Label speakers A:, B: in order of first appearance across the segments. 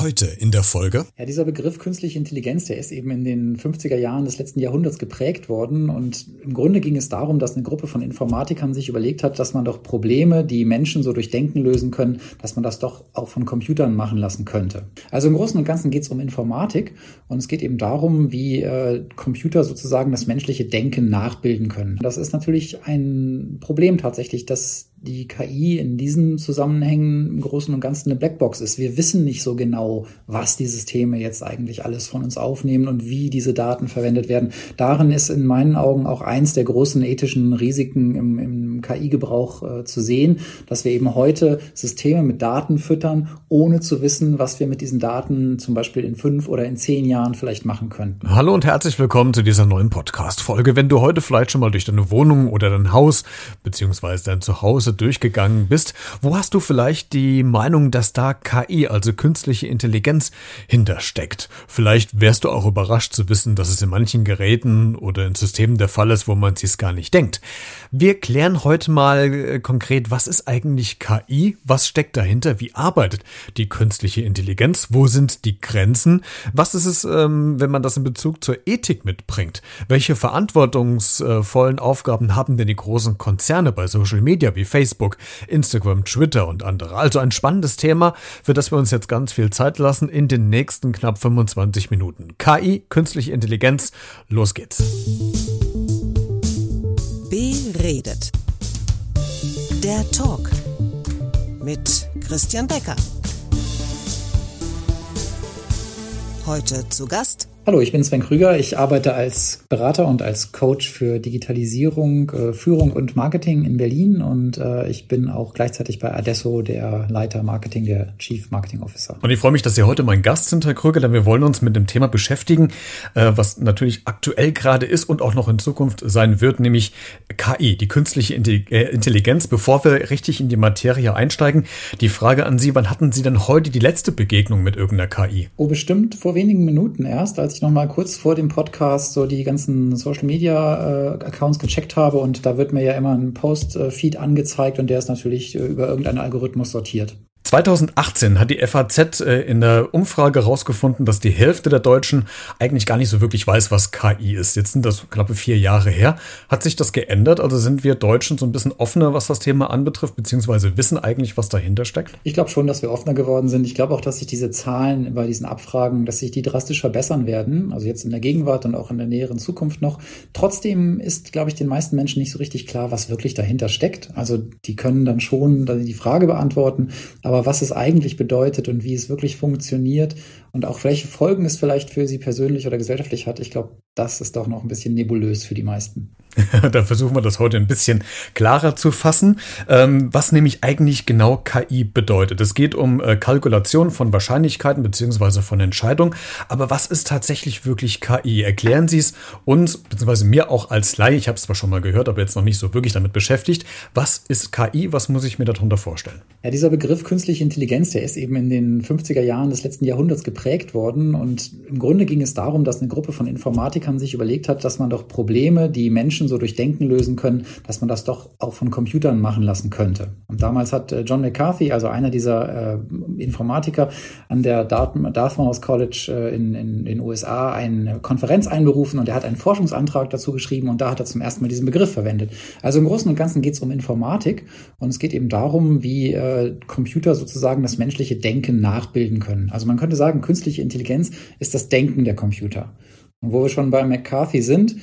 A: Heute in der Folge.
B: Ja, dieser Begriff künstliche Intelligenz, der ist eben in den 50er Jahren des letzten Jahrhunderts geprägt worden. Und im Grunde ging es darum, dass eine Gruppe von Informatikern sich überlegt hat, dass man doch Probleme, die Menschen so durch Denken lösen können, dass man das doch auch von Computern machen lassen könnte. Also im Großen und Ganzen geht es um Informatik und es geht eben darum, wie äh, Computer sozusagen das menschliche Denken nachbilden können. Das ist natürlich ein Problem tatsächlich, dass die KI in diesen Zusammenhängen im Großen und Ganzen eine Blackbox ist. Wir wissen nicht so genau, was die Systeme jetzt eigentlich alles von uns aufnehmen und wie diese Daten verwendet werden. Darin ist in meinen Augen auch eins der großen ethischen Risiken im, im KI-Gebrauch äh, zu sehen, dass wir eben heute Systeme mit Daten füttern, ohne zu wissen, was wir mit diesen Daten zum Beispiel in fünf oder in zehn Jahren vielleicht machen könnten.
A: Hallo und herzlich willkommen zu dieser neuen Podcast-Folge. Wenn du heute vielleicht schon mal durch deine Wohnung oder dein Haus beziehungsweise dein Zuhause Kurse durchgegangen bist, wo hast du vielleicht die Meinung, dass da KI, also künstliche Intelligenz, hintersteckt? Vielleicht wärst du auch überrascht zu wissen, dass es in manchen Geräten oder in Systemen der Fall ist, wo man sich gar nicht denkt. Wir klären heute mal äh, konkret, was ist eigentlich KI? Was steckt dahinter? Wie arbeitet die künstliche Intelligenz? Wo sind die Grenzen? Was ist es, ähm, wenn man das in Bezug zur Ethik mitbringt? Welche verantwortungsvollen Aufgaben haben denn die großen Konzerne bei Social Media wie Facebook? Facebook, Instagram, Twitter und andere. Also ein spannendes Thema, für das wir uns jetzt ganz viel Zeit lassen in den nächsten knapp 25 Minuten. KI, künstliche Intelligenz, los geht's.
C: Beredet. Der Talk mit Christian Becker. Heute zu Gast
B: Hallo, ich bin Sven Krüger. Ich arbeite als Berater und als Coach für Digitalisierung, äh, Führung und Marketing in Berlin und äh, ich bin auch gleichzeitig bei Adesso der Leiter Marketing, der Chief Marketing Officer.
A: Und ich freue mich, dass Sie heute mein Gast sind, Herr Krüger, denn wir wollen uns mit dem Thema beschäftigen, äh, was natürlich aktuell gerade ist und auch noch in Zukunft sein wird, nämlich KI, die künstliche Intelligenz. Bevor wir richtig in die Materie einsteigen, die Frage an Sie, wann hatten Sie denn heute die letzte Begegnung mit irgendeiner KI?
B: Oh, bestimmt vor wenigen Minuten erst, als ich ich noch mal kurz vor dem Podcast so die ganzen Social Media äh, Accounts gecheckt habe und da wird mir ja immer ein Post-Feed angezeigt und der ist natürlich äh, über irgendeinen Algorithmus sortiert.
A: 2018 hat die FAZ äh, in der Umfrage herausgefunden, dass die Hälfte der Deutschen eigentlich gar nicht so wirklich weiß, was KI ist. Jetzt sind das knappe vier Jahre her. Hat sich das geändert? Also sind wir Deutschen so ein bisschen offener, was das Thema anbetrifft, beziehungsweise wissen eigentlich, was dahinter steckt?
B: Ich glaube schon, dass wir offener geworden sind. Ich glaube auch, dass sich diese Zahlen bei diesen Abfragen, dass sich die drastisch verbessern werden. Also jetzt in der Gegenwart und auch in der näheren Zukunft noch. Trotzdem ist, glaube ich, den meisten Menschen nicht so richtig klar, was wirklich dahinter steckt. Also die können dann schon die Frage beantworten, aber aber was es eigentlich bedeutet und wie es wirklich funktioniert und auch welche Folgen es vielleicht für sie persönlich oder gesellschaftlich hat, ich glaube, das ist doch noch ein bisschen nebulös für die meisten.
A: da versuchen wir das heute ein bisschen klarer zu fassen, ähm, was nämlich eigentlich genau KI bedeutet. Es geht um äh, Kalkulation von Wahrscheinlichkeiten beziehungsweise von Entscheidungen. Aber was ist tatsächlich wirklich KI? Erklären Sie es uns, beziehungsweise mir auch als Laie, ich habe es zwar schon mal gehört, aber jetzt noch nicht so wirklich damit beschäftigt. Was ist KI? Was muss ich mir darunter vorstellen?
B: Ja, dieser Begriff künstliche Intelligenz, der ist eben in den 50er Jahren des letzten Jahrhunderts geprägt worden. Und im Grunde ging es darum, dass eine Gruppe von Informatikern sich überlegt hat, dass man doch Probleme, die Menschen Menschen so durch Denken lösen können, dass man das doch auch von Computern machen lassen könnte. Und damals hat äh, John McCarthy, also einer dieser äh, Informatiker an der Dartmouth College äh, in, in den USA, eine Konferenz einberufen und er hat einen Forschungsantrag dazu geschrieben und da hat er zum ersten Mal diesen Begriff verwendet. Also im Großen und Ganzen geht es um Informatik und es geht eben darum, wie äh, Computer sozusagen das menschliche Denken nachbilden können. Also man könnte sagen, künstliche Intelligenz ist das Denken der Computer. Und wo wir schon bei McCarthy sind,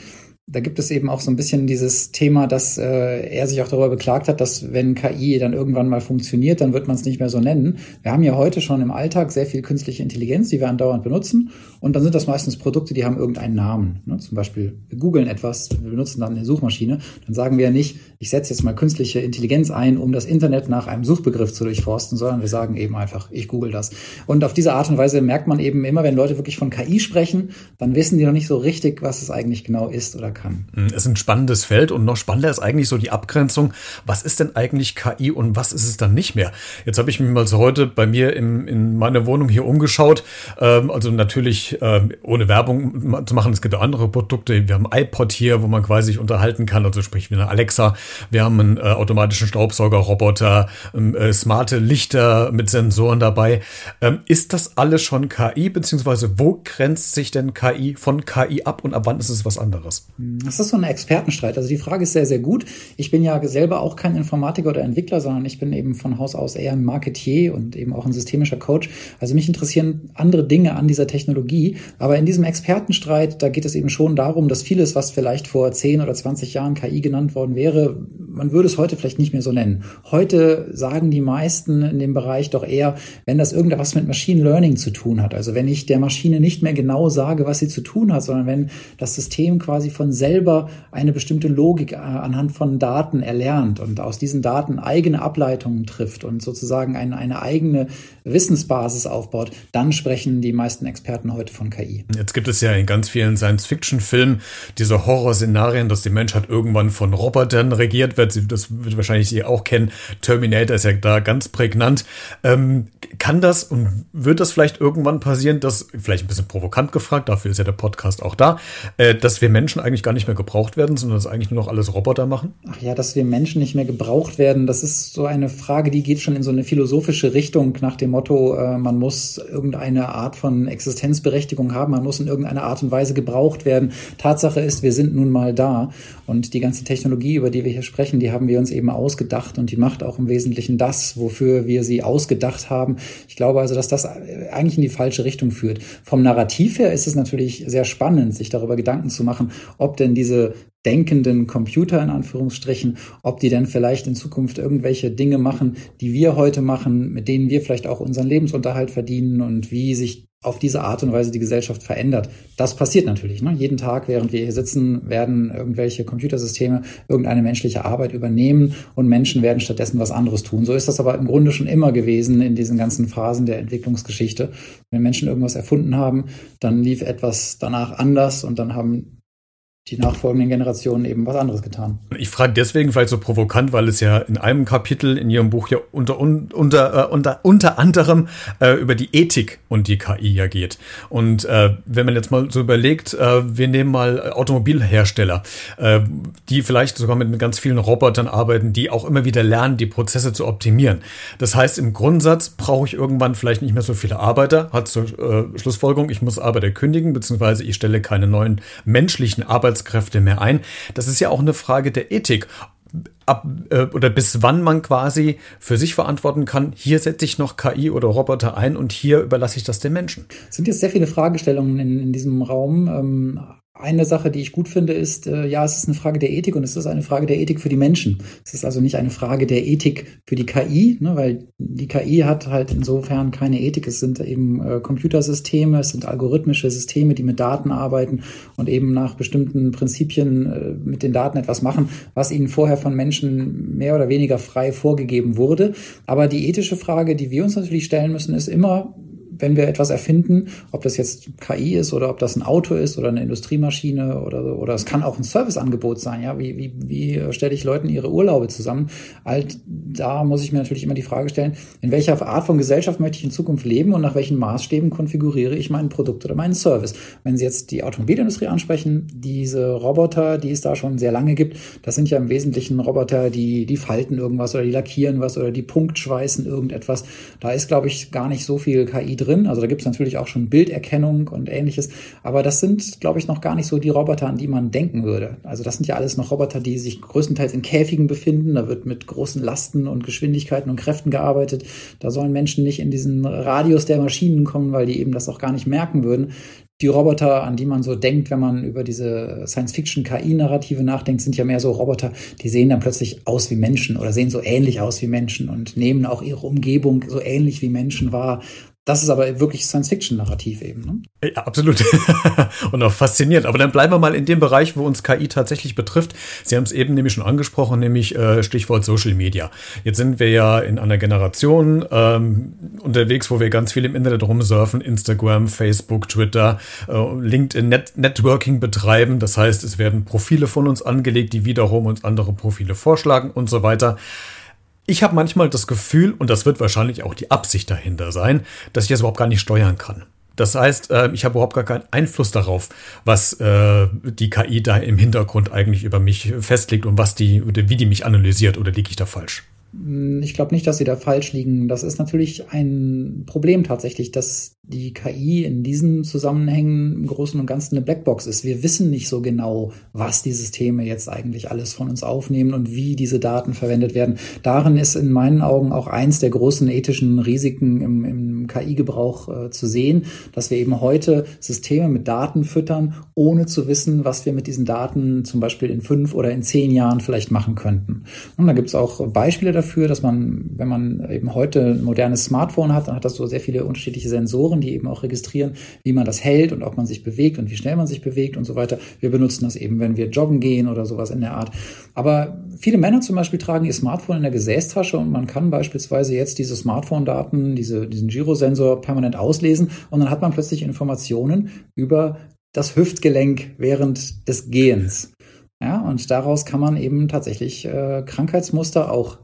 B: da gibt es eben auch so ein bisschen dieses Thema, dass äh, er sich auch darüber beklagt hat, dass wenn KI dann irgendwann mal funktioniert, dann wird man es nicht mehr so nennen. Wir haben ja heute schon im Alltag sehr viel künstliche Intelligenz, die wir andauernd benutzen. Und dann sind das meistens Produkte, die haben irgendeinen Namen. Ne? Zum Beispiel, wir googeln etwas, wir benutzen dann eine Suchmaschine. Dann sagen wir ja nicht, ich setze jetzt mal künstliche Intelligenz ein, um das Internet nach einem Suchbegriff zu durchforsten, sondern wir sagen eben einfach, ich google das. Und auf diese Art und Weise merkt man eben immer, wenn Leute wirklich von KI sprechen, dann wissen die noch nicht so richtig, was es eigentlich genau ist oder kann.
A: Es ist ein spannendes Feld und noch spannender ist eigentlich so die Abgrenzung. Was ist denn eigentlich KI und was ist es dann nicht mehr? Jetzt habe ich mich mal so heute bei mir im, in meiner Wohnung hier umgeschaut. Ähm, also natürlich ähm, ohne Werbung zu machen. Es gibt auch andere Produkte. Wir haben iPod hier, wo man quasi sich unterhalten kann. Also sprich wie eine Alexa. Wir haben einen äh, automatischen Staubsaugerroboter, ähm, äh, smarte Lichter mit Sensoren dabei. Ähm, ist das alles schon KI? Beziehungsweise wo grenzt sich denn KI von KI ab und ab wann ist es was anderes?
B: Das ist so ein Expertenstreit. Also die Frage ist sehr, sehr gut. Ich bin ja selber auch kein Informatiker oder Entwickler, sondern ich bin eben von Haus aus eher ein Marketier und eben auch ein systemischer Coach. Also mich interessieren andere Dinge an dieser Technologie. Aber in diesem Expertenstreit, da geht es eben schon darum, dass vieles, was vielleicht vor 10 oder 20 Jahren KI genannt worden wäre, man würde es heute vielleicht nicht mehr so nennen. Heute sagen die meisten in dem Bereich doch eher, wenn das irgendwas mit Machine Learning zu tun hat. Also wenn ich der Maschine nicht mehr genau sage, was sie zu tun hat, sondern wenn das System quasi von selber eine bestimmte Logik äh, anhand von Daten erlernt und aus diesen Daten eigene Ableitungen trifft und sozusagen eine, eine eigene Wissensbasis aufbaut, dann sprechen die meisten Experten heute von KI.
A: Jetzt gibt es ja in ganz vielen Science-Fiction-Filmen diese Horrorszenarien, dass die Menschheit irgendwann von Robotern regiert wird. Das wird wahrscheinlich Sie auch kennen. Terminator ist ja da ganz prägnant. Ähm, kann das und wird das vielleicht irgendwann passieren, dass, vielleicht ein bisschen provokant gefragt, dafür ist ja der Podcast auch da, äh, dass wir Menschen eigentlich gar nicht mehr gebraucht werden, sondern dass eigentlich nur noch alles Roboter machen?
B: Ach ja, dass wir Menschen nicht mehr gebraucht werden, das ist so eine Frage, die geht schon in so eine philosophische Richtung nach dem Motto, äh, man muss irgendeine Art von Existenzberechtigung haben, man muss in irgendeiner Art und Weise gebraucht werden. Tatsache ist, wir sind nun mal da und die ganze Technologie, über die wir hier sprechen, die haben wir uns eben ausgedacht und die macht auch im Wesentlichen das, wofür wir sie ausgedacht haben. Ich glaube also, dass das eigentlich in die falsche Richtung führt. Vom Narrativ her ist es natürlich sehr spannend, sich darüber Gedanken zu machen, ob denn diese denkenden Computer in Anführungsstrichen, ob die denn vielleicht in Zukunft irgendwelche Dinge machen, die wir heute machen, mit denen wir vielleicht auch unseren Lebensunterhalt verdienen und wie sich auf diese Art und Weise die Gesellschaft verändert. Das passiert natürlich. Ne? Jeden Tag, während wir hier sitzen, werden irgendwelche Computersysteme irgendeine menschliche Arbeit übernehmen und Menschen werden stattdessen was anderes tun. So ist das aber im Grunde schon immer gewesen in diesen ganzen Phasen der Entwicklungsgeschichte. Wenn Menschen irgendwas erfunden haben, dann lief etwas danach anders und dann haben die nachfolgenden Generationen eben was anderes getan.
A: Ich frage deswegen vielleicht so provokant, weil es ja in einem Kapitel in Ihrem Buch ja unter, unter, äh, unter, unter anderem äh, über die Ethik und die KI ja geht. Und äh, wenn man jetzt mal so überlegt, äh, wir nehmen mal Automobilhersteller, äh, die vielleicht sogar mit ganz vielen Robotern arbeiten, die auch immer wieder lernen, die Prozesse zu optimieren. Das heißt, im Grundsatz brauche ich irgendwann vielleicht nicht mehr so viele Arbeiter, hat zur äh, Schlussfolgerung, ich muss Arbeiter kündigen, beziehungsweise ich stelle keine neuen menschlichen Arbeits Arbeitskräfte mehr ein. Das ist ja auch eine Frage der Ethik. Ab, äh, oder bis wann man quasi für sich verantworten kann, hier setze ich noch KI oder Roboter ein und hier überlasse ich das den Menschen.
B: Es sind jetzt sehr viele Fragestellungen in, in diesem Raum. Ähm, eine Sache, die ich gut finde, ist, äh, ja, es ist eine Frage der Ethik und es ist eine Frage der Ethik für die Menschen. Es ist also nicht eine Frage der Ethik für die KI, ne, weil die KI hat halt insofern keine Ethik. Es sind eben äh, Computersysteme, es sind algorithmische Systeme, die mit Daten arbeiten und eben nach bestimmten Prinzipien äh, mit den Daten etwas machen, was ihnen vorher von Menschen mehr oder weniger frei vorgegeben wurde. Aber die ethische Frage, die wir uns natürlich stellen müssen, ist immer, wenn wir etwas erfinden, ob das jetzt KI ist oder ob das ein Auto ist oder eine Industriemaschine oder, oder es kann auch ein Serviceangebot sein, ja, wie, wie, wie stelle ich Leuten ihre Urlaube zusammen? Halt, da muss ich mir natürlich immer die Frage stellen, in welcher Art von Gesellschaft möchte ich in Zukunft leben und nach welchen Maßstäben konfiguriere ich mein Produkt oder meinen Service? Wenn Sie jetzt die Automobilindustrie ansprechen, diese Roboter, die es da schon sehr lange gibt, das sind ja im Wesentlichen Roboter, die, die falten irgendwas oder die lackieren was oder die punktschweißen irgendetwas. Da ist, glaube ich, gar nicht so viel KI drin drin. Also da gibt es natürlich auch schon Bilderkennung und ähnliches. Aber das sind, glaube ich, noch gar nicht so die Roboter, an die man denken würde. Also das sind ja alles noch Roboter, die sich größtenteils in Käfigen befinden. Da wird mit großen Lasten und Geschwindigkeiten und Kräften gearbeitet. Da sollen Menschen nicht in diesen Radius der Maschinen kommen, weil die eben das auch gar nicht merken würden. Die Roboter, an die man so denkt, wenn man über diese Science-Fiction-KI-Narrative nachdenkt, sind ja mehr so Roboter, die sehen dann plötzlich aus wie Menschen oder sehen so ähnlich aus wie Menschen und nehmen auch ihre Umgebung so ähnlich wie Menschen wahr das ist aber wirklich Science-Fiction-Narrativ eben.
A: Ne? Ja, absolut. und auch faszinierend. Aber dann bleiben wir mal in dem Bereich, wo uns KI tatsächlich betrifft. Sie haben es eben nämlich schon angesprochen, nämlich äh, Stichwort Social Media. Jetzt sind wir ja in einer Generation ähm, unterwegs, wo wir ganz viel im Internet rumsurfen, Instagram, Facebook, Twitter, äh, LinkedIn, Net Networking betreiben. Das heißt, es werden Profile von uns angelegt, die wiederum uns andere Profile vorschlagen und so weiter. Ich habe manchmal das Gefühl, und das wird wahrscheinlich auch die Absicht dahinter sein, dass ich das überhaupt gar nicht steuern kann. Das heißt, äh, ich habe überhaupt gar keinen Einfluss darauf, was äh, die KI da im Hintergrund eigentlich über mich festlegt und was die, wie die mich analysiert oder liege ich da falsch?
B: Hm, ich glaube nicht, dass Sie da falsch liegen. Das ist natürlich ein Problem tatsächlich, dass die KI in diesen Zusammenhängen im Großen und Ganzen eine Blackbox ist. Wir wissen nicht so genau, was die Systeme jetzt eigentlich alles von uns aufnehmen und wie diese Daten verwendet werden. Darin ist in meinen Augen auch eins der großen ethischen Risiken im, im KI-Gebrauch äh, zu sehen, dass wir eben heute Systeme mit Daten füttern, ohne zu wissen, was wir mit diesen Daten zum Beispiel in fünf oder in zehn Jahren vielleicht machen könnten. Und da gibt es auch Beispiele dafür, dass man, wenn man eben heute ein modernes Smartphone hat, dann hat das so sehr viele unterschiedliche Sensoren, die eben auch registrieren, wie man das hält und ob man sich bewegt und wie schnell man sich bewegt und so weiter. Wir benutzen das eben, wenn wir joggen gehen oder sowas in der Art. Aber viele Männer zum Beispiel tragen ihr Smartphone in der Gesäßtasche und man kann beispielsweise jetzt diese Smartphone-Daten, diese, diesen Girosensor permanent auslesen und dann hat man plötzlich Informationen über das Hüftgelenk während des Gehens. Ja, und daraus kann man eben tatsächlich äh, Krankheitsmuster auch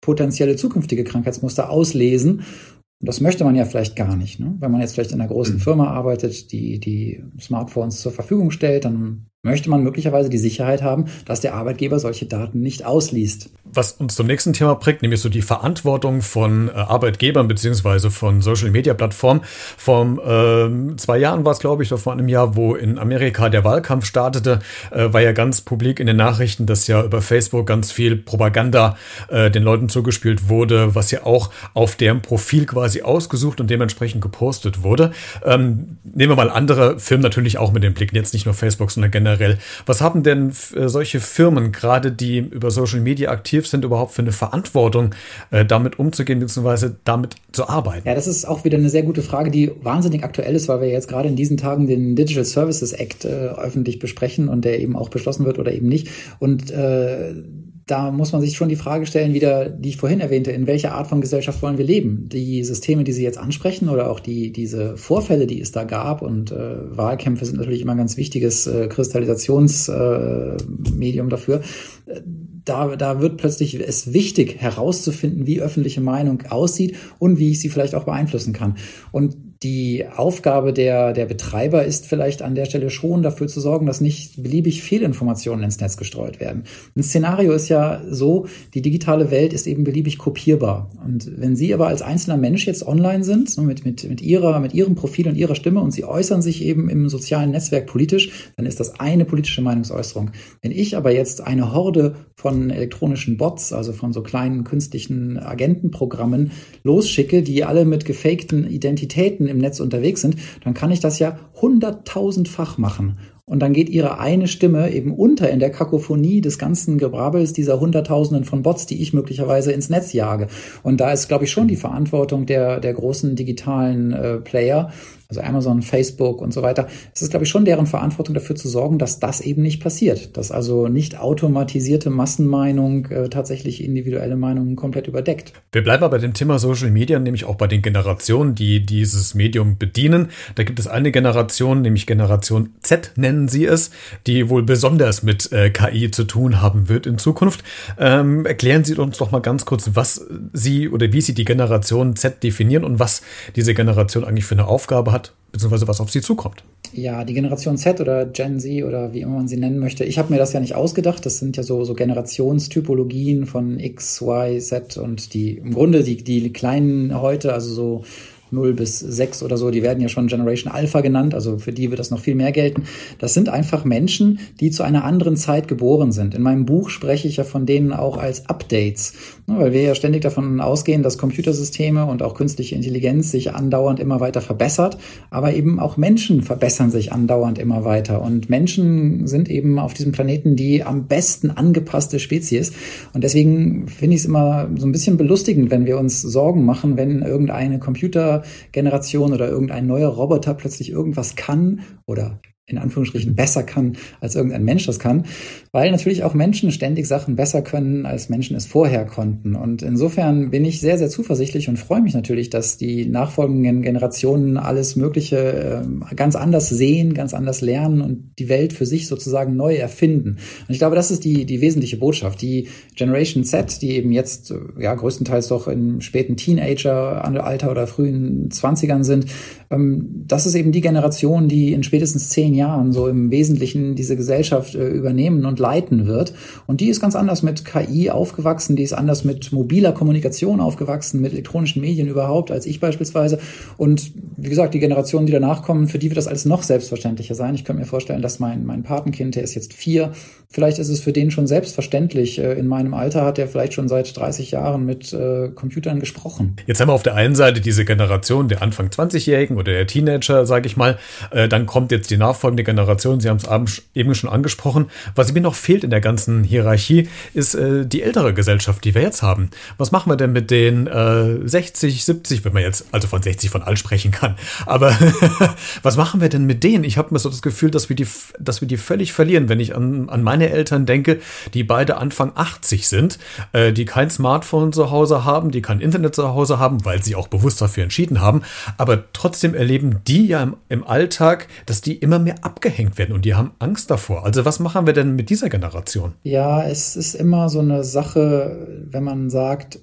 B: potenzielle zukünftige Krankheitsmuster auslesen. Und das möchte man ja vielleicht gar nicht. Ne? Wenn man jetzt vielleicht in einer großen mhm. Firma arbeitet, die die Smartphones zur Verfügung stellt, dann möchte man möglicherweise die Sicherheit haben, dass der Arbeitgeber solche Daten nicht ausliest.
A: Was uns zum nächsten Thema bringt, nämlich so die Verantwortung von äh, Arbeitgebern beziehungsweise von Social Media Plattformen. Vor äh, zwei Jahren war es, glaube ich, oder vor einem Jahr, wo in Amerika der Wahlkampf startete, äh, war ja ganz publik in den Nachrichten, dass ja über Facebook ganz viel Propaganda äh, den Leuten zugespielt wurde, was ja auch auf deren Profil quasi ausgesucht und dementsprechend gepostet wurde. Ähm, nehmen wir mal andere Firmen natürlich auch mit dem Blick, jetzt nicht nur Facebook, sondern generell generell. Was haben denn äh, solche Firmen, gerade die über Social Media aktiv sind, überhaupt für eine Verantwortung, äh, damit umzugehen bzw. damit zu arbeiten?
B: Ja, das ist auch wieder eine sehr gute Frage, die wahnsinnig aktuell ist, weil wir jetzt gerade in diesen Tagen den Digital Services Act äh, öffentlich besprechen und der eben auch beschlossen wird oder eben nicht. Und äh, da muss man sich schon die Frage stellen, wieder, die ich vorhin erwähnte, in welcher Art von Gesellschaft wollen wir leben? Die Systeme, die Sie jetzt ansprechen oder auch die, diese Vorfälle, die es da gab und äh, Wahlkämpfe sind natürlich immer ein ganz wichtiges äh, Kristallisationsmedium äh, dafür. Da, da wird plötzlich es wichtig herauszufinden, wie öffentliche Meinung aussieht und wie ich sie vielleicht auch beeinflussen kann. Und die Aufgabe der, der Betreiber ist vielleicht an der Stelle schon dafür zu sorgen, dass nicht beliebig Fehlinformationen ins Netz gestreut werden. Ein Szenario ist ja so, die digitale Welt ist eben beliebig kopierbar. Und wenn Sie aber als einzelner Mensch jetzt online sind, mit, mit, mit, ihrer, mit Ihrem Profil und Ihrer Stimme und Sie äußern sich eben im sozialen Netzwerk politisch, dann ist das eine politische Meinungsäußerung. Wenn ich aber jetzt eine Horde von elektronischen Bots, also von so kleinen künstlichen Agentenprogrammen losschicke, die alle mit gefakten Identitäten im Netz unterwegs sind, dann kann ich das ja hunderttausendfach machen. Und dann geht ihre eine Stimme eben unter in der Kakophonie des ganzen Gebrabbels dieser Hunderttausenden von Bots, die ich möglicherweise ins Netz jage. Und da ist, glaube ich, schon die Verantwortung der, der großen digitalen äh, Player, also Amazon, Facebook und so weiter, es ist, glaube ich, schon deren Verantwortung dafür zu sorgen, dass das eben nicht passiert, dass also nicht automatisierte Massenmeinung äh, tatsächlich individuelle Meinungen komplett überdeckt.
A: Wir bleiben aber bei dem Thema Social Media, nämlich auch bei den Generationen, die dieses Medium bedienen. Da gibt es eine Generation, nämlich Generation Z nennen sie es, die wohl besonders mit äh, KI zu tun haben wird in Zukunft. Ähm, erklären Sie uns doch mal ganz kurz, was Sie oder wie Sie die Generation Z definieren und was diese Generation eigentlich für eine Aufgabe hat hat, beziehungsweise was auf sie zukommt.
B: Ja, die Generation Z oder Gen Z oder wie immer man sie nennen möchte. Ich habe mir das ja nicht ausgedacht. Das sind ja so, so Generationstypologien von X, Y, Z und die im Grunde die, die kleinen heute, also so 0 bis 6 oder so, die werden ja schon Generation Alpha genannt, also für die wird das noch viel mehr gelten. Das sind einfach Menschen, die zu einer anderen Zeit geboren sind. In meinem Buch spreche ich ja von denen auch als Updates, ne, weil wir ja ständig davon ausgehen, dass Computersysteme und auch künstliche Intelligenz sich andauernd immer weiter verbessert, aber eben auch Menschen verbessern sich andauernd immer weiter. Und Menschen sind eben auf diesem Planeten die am besten angepasste Spezies. Und deswegen finde ich es immer so ein bisschen belustigend, wenn wir uns Sorgen machen, wenn irgendeine Computer Robotergeneration oder irgendein neuer Roboter plötzlich irgendwas kann oder in Anführungsstrichen besser kann, als irgendein Mensch das kann, weil natürlich auch Menschen ständig Sachen besser können, als Menschen es vorher konnten. Und insofern bin ich sehr, sehr zuversichtlich und freue mich natürlich, dass die nachfolgenden Generationen alles Mögliche äh, ganz anders sehen, ganz anders lernen und die Welt für sich sozusagen neu erfinden. Und ich glaube, das ist die, die wesentliche Botschaft. Die Generation Z, die eben jetzt äh, ja größtenteils doch im späten Teenager-Alter oder frühen Zwanzigern sind, ähm, das ist eben die Generation, die in spätestens zehn Jahren so im Wesentlichen diese Gesellschaft äh, übernehmen und leiten wird. Und die ist ganz anders mit KI aufgewachsen, die ist anders mit mobiler Kommunikation aufgewachsen, mit elektronischen Medien überhaupt als ich beispielsweise. Und wie gesagt, die Generationen, die danach kommen, für die wird das alles noch selbstverständlicher sein. Ich könnte mir vorstellen, dass mein, mein Patenkind, der ist jetzt vier, vielleicht ist es für den schon selbstverständlich. Äh, in meinem Alter hat er vielleicht schon seit 30 Jahren mit äh, Computern gesprochen.
A: Jetzt haben wir auf der einen Seite diese Generation der Anfang 20-Jährigen oder der Teenager, sage ich mal. Äh, dann kommt jetzt die Nachfolge nachfolgende Generation, Sie haben es eben schon angesprochen, was mir noch fehlt in der ganzen Hierarchie, ist äh, die ältere Gesellschaft, die wir jetzt haben. Was machen wir denn mit den äh, 60, 70, wenn man jetzt also von 60 von all sprechen kann, aber was machen wir denn mit denen? Ich habe mir so das Gefühl, dass wir die, dass wir die völlig verlieren, wenn ich an, an meine Eltern denke, die beide Anfang 80 sind, äh, die kein Smartphone zu Hause haben, die kein Internet zu Hause haben, weil sie auch bewusst dafür entschieden haben, aber trotzdem erleben die ja im, im Alltag, dass die immer mehr abgehängt werden und die haben Angst davor. Also was machen wir denn mit dieser Generation?
B: Ja, es ist immer so eine Sache, wenn man sagt,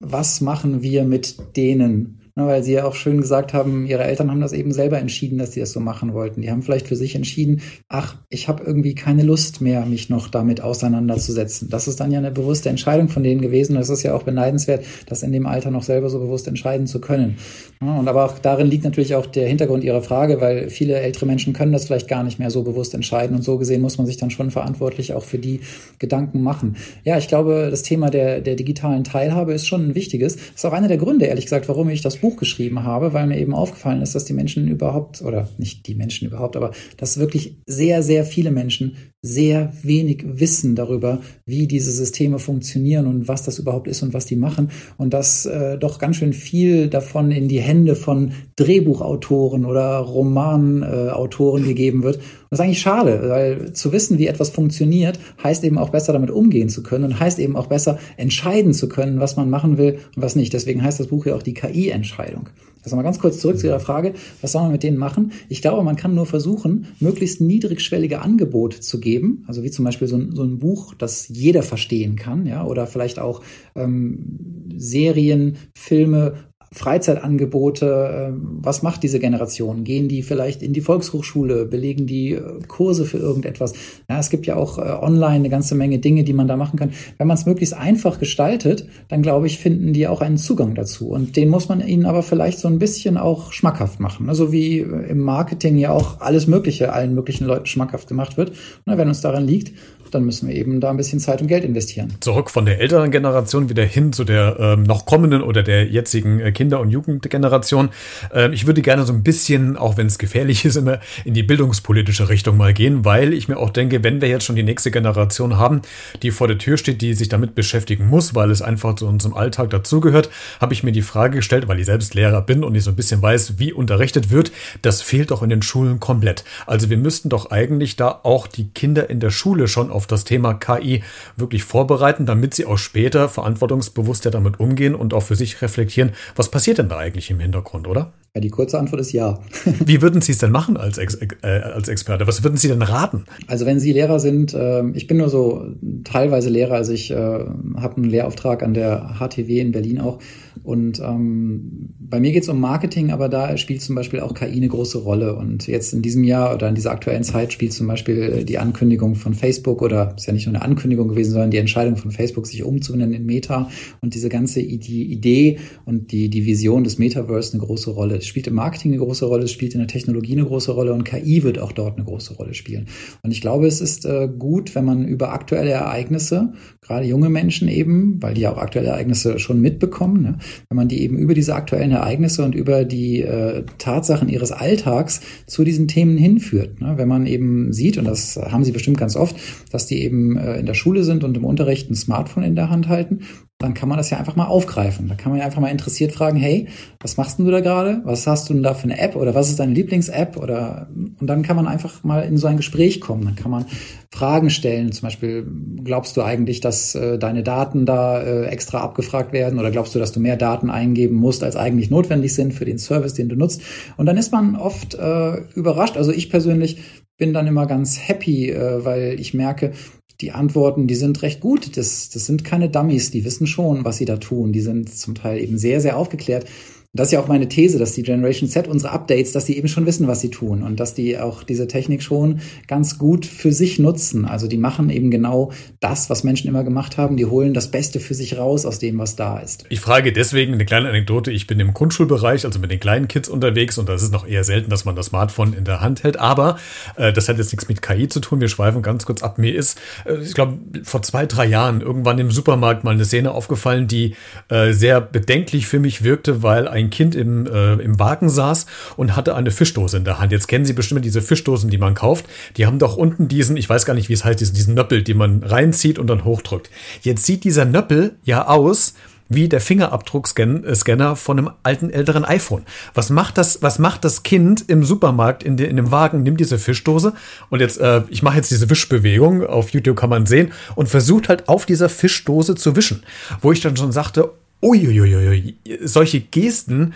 B: was machen wir mit denen? Ne, weil sie ja auch schön gesagt haben, ihre Eltern haben das eben selber entschieden, dass sie das so machen wollten. Die haben vielleicht für sich entschieden, ach, ich habe irgendwie keine Lust mehr, mich noch damit auseinanderzusetzen. Das ist dann ja eine bewusste Entscheidung von denen gewesen. Das ist ja auch beneidenswert, das in dem Alter noch selber so bewusst entscheiden zu können. Und aber auch darin liegt natürlich auch der Hintergrund Ihrer Frage, weil viele ältere Menschen können das vielleicht gar nicht mehr so bewusst entscheiden. Und so gesehen muss man sich dann schon verantwortlich auch für die Gedanken machen. Ja, ich glaube, das Thema der, der digitalen Teilhabe ist schon ein wichtiges. Das ist auch einer der Gründe, ehrlich gesagt, warum ich das Buch geschrieben habe, weil mir eben aufgefallen ist, dass die Menschen überhaupt, oder nicht die Menschen überhaupt, aber dass wirklich sehr, sehr viele Menschen sehr wenig wissen darüber, wie diese Systeme funktionieren und was das überhaupt ist und was die machen. Und dass äh, doch ganz schön viel davon in die Hände von Drehbuchautoren oder Romanautoren äh, gegeben wird. Und das ist eigentlich schade, weil zu wissen, wie etwas funktioniert, heißt eben auch besser damit umgehen zu können und heißt eben auch besser entscheiden zu können, was man machen will und was nicht. Deswegen heißt das Buch ja auch die KI-Entscheidung. Also mal ganz kurz zurück zu Ihrer Frage, was soll man mit denen machen? Ich glaube, man kann nur versuchen, möglichst niedrigschwellige Angebote zu geben, also wie zum Beispiel so ein, so ein Buch, das jeder verstehen kann, ja, oder vielleicht auch ähm, Serien, Filme, Freizeitangebote, ähm, was macht diese Generation? Gehen die vielleicht in die Volkshochschule, belegen die äh, Kurse für irgendetwas? Ja, es gibt ja auch äh, online eine ganze Menge Dinge, die man da machen kann. Wenn man es möglichst einfach gestaltet, dann glaube ich, finden die auch einen Zugang dazu. Und den muss man ihnen aber vielleicht so ein bisschen auch schmackhaft machen. So also wie äh, im Marketing ja auch alles Mögliche allen möglichen Leuten schmackhaft gemacht wird. Und wenn uns daran liegt, dann müssen wir eben da ein bisschen Zeit und Geld investieren.
A: Zurück von der älteren Generation wieder hin zu der ähm, noch kommenden oder der jetzigen äh, Kinder- und Jugendgeneration. Ähm, ich würde gerne so ein bisschen, auch wenn es gefährlich ist, immer in die bildungspolitische Richtung mal gehen, weil ich mir auch denke, wenn wir jetzt schon die nächste Generation haben, die vor der Tür steht, die sich damit beschäftigen muss, weil es einfach zu unserem Alltag dazugehört, habe ich mir die Frage gestellt, weil ich selbst Lehrer bin und ich so ein bisschen weiß, wie unterrichtet wird, das fehlt doch in den Schulen komplett. Also wir müssten doch eigentlich da auch die Kinder in der Schule schon auf auf das Thema KI wirklich vorbereiten, damit sie auch später verantwortungsbewusster damit umgehen und auch für sich reflektieren, was passiert denn da eigentlich im Hintergrund, oder?
B: Ja, die kurze Antwort ist ja.
A: Wie würden Sie es denn machen als, Ex äh, als Experte? Was würden Sie denn raten?
B: Also wenn Sie Lehrer sind, äh, ich bin nur so teilweise Lehrer, also ich äh, habe einen Lehrauftrag an der HTW in Berlin auch. Und ähm, bei mir geht es um Marketing, aber da spielt zum Beispiel auch KI eine große Rolle. Und jetzt in diesem Jahr oder in dieser aktuellen Zeit spielt zum Beispiel die Ankündigung von Facebook oder ist ja nicht nur eine Ankündigung gewesen, sondern die Entscheidung von Facebook, sich umzunennen in Meta und diese ganze Idee und die, die Vision des Metaverse eine große Rolle es spielt im Marketing eine große Rolle, es spielt in der Technologie eine große Rolle und KI wird auch dort eine große Rolle spielen. Und ich glaube, es ist äh, gut, wenn man über aktuelle Ereignisse, gerade junge Menschen eben, weil die ja auch aktuelle Ereignisse schon mitbekommen, ne, wenn man die eben über diese aktuellen Ereignisse und über die äh, Tatsachen ihres Alltags zu diesen Themen hinführt. Ne? Wenn man eben sieht, und das haben sie bestimmt ganz oft, dass die eben äh, in der Schule sind und im Unterricht ein Smartphone in der Hand halten dann kann man das ja einfach mal aufgreifen. Da kann man ja einfach mal interessiert fragen, hey, was machst du da gerade? Was hast du denn da für eine App oder was ist deine Lieblings-App? Oder und dann kann man einfach mal in so ein Gespräch kommen. Dann kann man Fragen stellen. Zum Beispiel, glaubst du eigentlich, dass äh, deine Daten da äh, extra abgefragt werden? Oder glaubst du, dass du mehr Daten eingeben musst, als eigentlich notwendig sind für den Service, den du nutzt? Und dann ist man oft äh, überrascht. Also ich persönlich bin dann immer ganz happy, äh, weil ich merke, die Antworten, die sind recht gut. Das, das sind keine Dummies, die wissen schon, was sie da tun. Die sind zum Teil eben sehr, sehr aufgeklärt das ist ja auch meine These, dass die Generation Z, unsere Updates, dass die eben schon wissen, was sie tun und dass die auch diese Technik schon ganz gut für sich nutzen. Also die machen eben genau das, was Menschen immer gemacht haben. Die holen das Beste für sich raus aus dem, was da ist.
A: Ich frage deswegen eine kleine Anekdote. Ich bin im Grundschulbereich, also mit den kleinen Kids unterwegs und das ist noch eher selten, dass man das Smartphone in der Hand hält. Aber äh, das hat jetzt nichts mit KI zu tun. Wir schweifen ganz kurz ab. Mir ist, äh, ich glaube, vor zwei, drei Jahren irgendwann im Supermarkt mal eine Szene aufgefallen, die äh, sehr bedenklich für mich wirkte, weil ein ein Kind im, äh, im Wagen saß und hatte eine Fischdose in der Hand. Jetzt kennen Sie bestimmt diese Fischdosen, die man kauft. Die haben doch unten diesen, ich weiß gar nicht, wie es heißt, diesen, diesen Nöppel, den man reinzieht und dann hochdrückt. Jetzt sieht dieser Nöppel ja aus wie der Fingerabdruckscanner von einem alten älteren iPhone. Was macht das? Was macht das Kind im Supermarkt in, de, in dem Wagen? Nimmt diese Fischdose und jetzt äh, ich mache jetzt diese Wischbewegung auf YouTube kann man sehen und versucht halt auf dieser Fischdose zu wischen, wo ich dann schon sagte, uiuiui, solche Gesten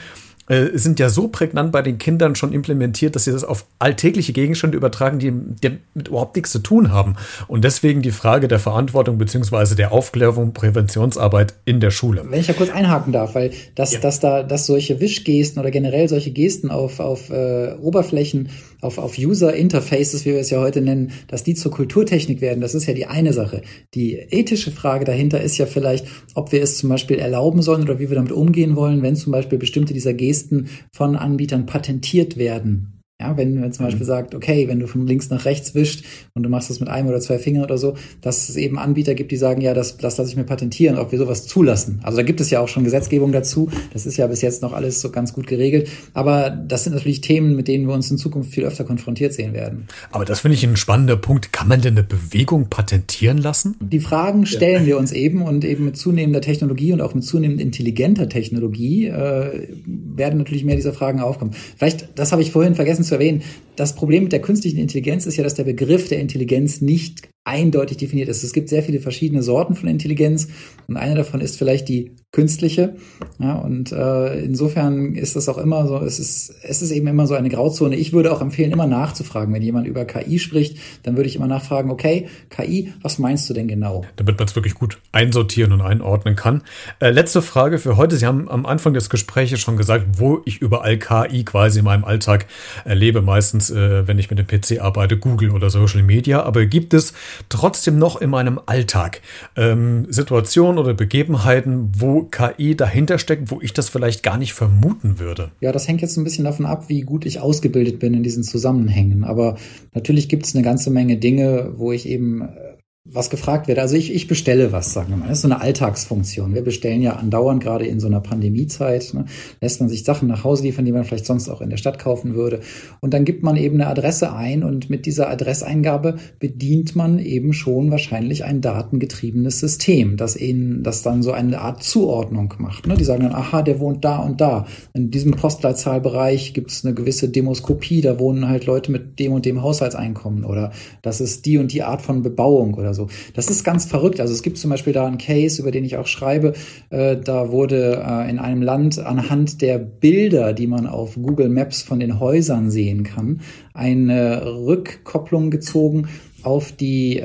A: äh, sind ja so prägnant bei den Kindern schon implementiert, dass sie das auf alltägliche Gegenstände übertragen, die, die mit überhaupt nichts zu tun haben. Und deswegen die Frage der Verantwortung beziehungsweise der Aufklärung, Präventionsarbeit in der Schule.
B: Wenn ich da kurz einhaken darf, weil das, ja. dass da, dass solche Wischgesten oder generell solche Gesten auf, auf äh, Oberflächen auf, auf User Interfaces, wie wir es ja heute nennen, dass die zur Kulturtechnik werden, das ist ja die eine Sache. Die ethische Frage dahinter ist ja vielleicht, ob wir es zum Beispiel erlauben sollen oder wie wir damit umgehen wollen, wenn zum Beispiel bestimmte dieser Gesten von Anbietern patentiert werden. Ja, wenn man zum Beispiel mhm. sagt, okay, wenn du von links nach rechts wischt und du machst das mit einem oder zwei Fingern oder so, dass es eben Anbieter gibt, die sagen, ja, das, das lasse ich mir patentieren, ob wir sowas zulassen. Also da gibt es ja auch schon Gesetzgebung dazu. Das ist ja bis jetzt noch alles so ganz gut geregelt. Aber das sind natürlich Themen, mit denen wir uns in Zukunft viel öfter konfrontiert sehen werden.
A: Aber das finde ich ein spannender Punkt. Kann man denn eine Bewegung patentieren lassen?
B: Die Fragen stellen ja. wir uns eben und eben mit zunehmender Technologie und auch mit zunehmend intelligenter Technologie äh, werden natürlich mehr dieser Fragen aufkommen. Vielleicht, das habe ich vorhin vergessen zu erwähnen, das Problem mit der künstlichen Intelligenz ist ja, dass der Begriff der Intelligenz nicht eindeutig definiert ist. Es gibt sehr viele verschiedene Sorten von Intelligenz und eine davon ist vielleicht die künstliche. Ja, und äh, insofern ist das auch immer so, es ist, es ist eben immer so eine Grauzone. Ich würde auch empfehlen, immer nachzufragen. Wenn jemand über KI spricht, dann würde ich immer nachfragen, okay, KI, was meinst du denn genau?
A: Damit man es wirklich gut einsortieren und einordnen kann. Äh, letzte Frage für heute. Sie haben am Anfang des Gesprächs schon gesagt, wo ich überall KI quasi in meinem Alltag erlebe. Meistens, äh, wenn ich mit dem PC arbeite, Google oder Social Media. Aber gibt es trotzdem noch in meinem Alltag ähm, Situationen oder Begebenheiten, wo KI dahinter steckt, wo ich das vielleicht gar nicht vermuten würde?
B: Ja, das hängt jetzt ein bisschen davon ab, wie gut ich ausgebildet bin in diesen Zusammenhängen. Aber natürlich gibt es eine ganze Menge Dinge, wo ich eben äh, was gefragt wird. Also ich, ich bestelle was, sagen wir mal. Das ist so eine Alltagsfunktion. Wir bestellen ja andauernd, gerade in so einer Pandemiezeit, ne, lässt man sich Sachen nach Hause liefern, die man vielleicht sonst auch in der Stadt kaufen würde. Und dann gibt man eben eine Adresse ein und mit dieser Adresseingabe bedient man eben schon wahrscheinlich ein datengetriebenes System, das ihnen, das dann so eine Art Zuordnung macht. Ne? Die sagen dann, aha, der wohnt da und da. In diesem Postleitzahlbereich gibt es eine gewisse Demoskopie, da wohnen halt Leute mit dem und dem Haushaltseinkommen oder das ist die und die Art von Bebauung oder so. Das ist ganz verrückt. Also es gibt zum Beispiel da einen Case, über den ich auch schreibe. Äh, da wurde äh, in einem Land anhand der Bilder, die man auf Google Maps von den Häusern sehen kann, eine Rückkopplung gezogen auf die äh,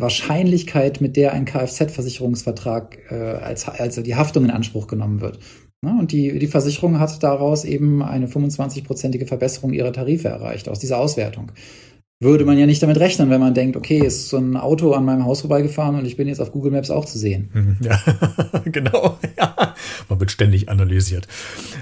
B: Wahrscheinlichkeit, mit der ein Kfz-Versicherungsvertrag äh, als also die Haftung in Anspruch genommen wird. Ja, und die, die Versicherung hat daraus eben eine 25-prozentige Verbesserung ihrer Tarife erreicht aus dieser Auswertung würde man ja nicht damit rechnen, wenn man denkt, okay, ist so ein Auto an meinem Haus vorbeigefahren und ich bin jetzt auf Google Maps auch zu sehen.
A: Mhm, ja, genau. Ja. Man wird ständig analysiert.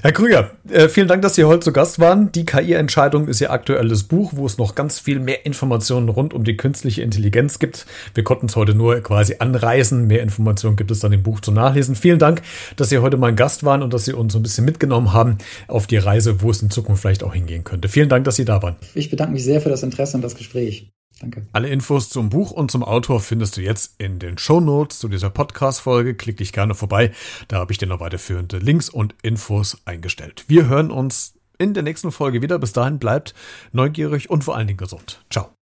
A: Herr Krüger, äh, vielen Dank, dass Sie heute zu Gast waren. Die KI-Entscheidung ist Ihr aktuelles Buch, wo es noch ganz viel mehr Informationen rund um die künstliche Intelligenz gibt. Wir konnten es heute nur quasi anreißen. Mehr Informationen gibt es dann im Buch zu nachlesen. Vielen Dank, dass Sie heute mein Gast waren und dass Sie uns so ein bisschen mitgenommen haben auf die Reise, wo es in Zukunft vielleicht auch hingehen könnte. Vielen Dank, dass Sie da waren.
B: Ich bedanke mich sehr für das Interesse und das das Gespräch. Danke.
A: Alle Infos zum Buch und zum Autor findest du jetzt in den Show Notes zu dieser Podcast-Folge. Klick dich gerne vorbei. Da habe ich dir noch weiterführende Links und Infos eingestellt. Wir hören uns in der nächsten Folge wieder. Bis dahin bleibt neugierig und vor allen Dingen gesund. Ciao.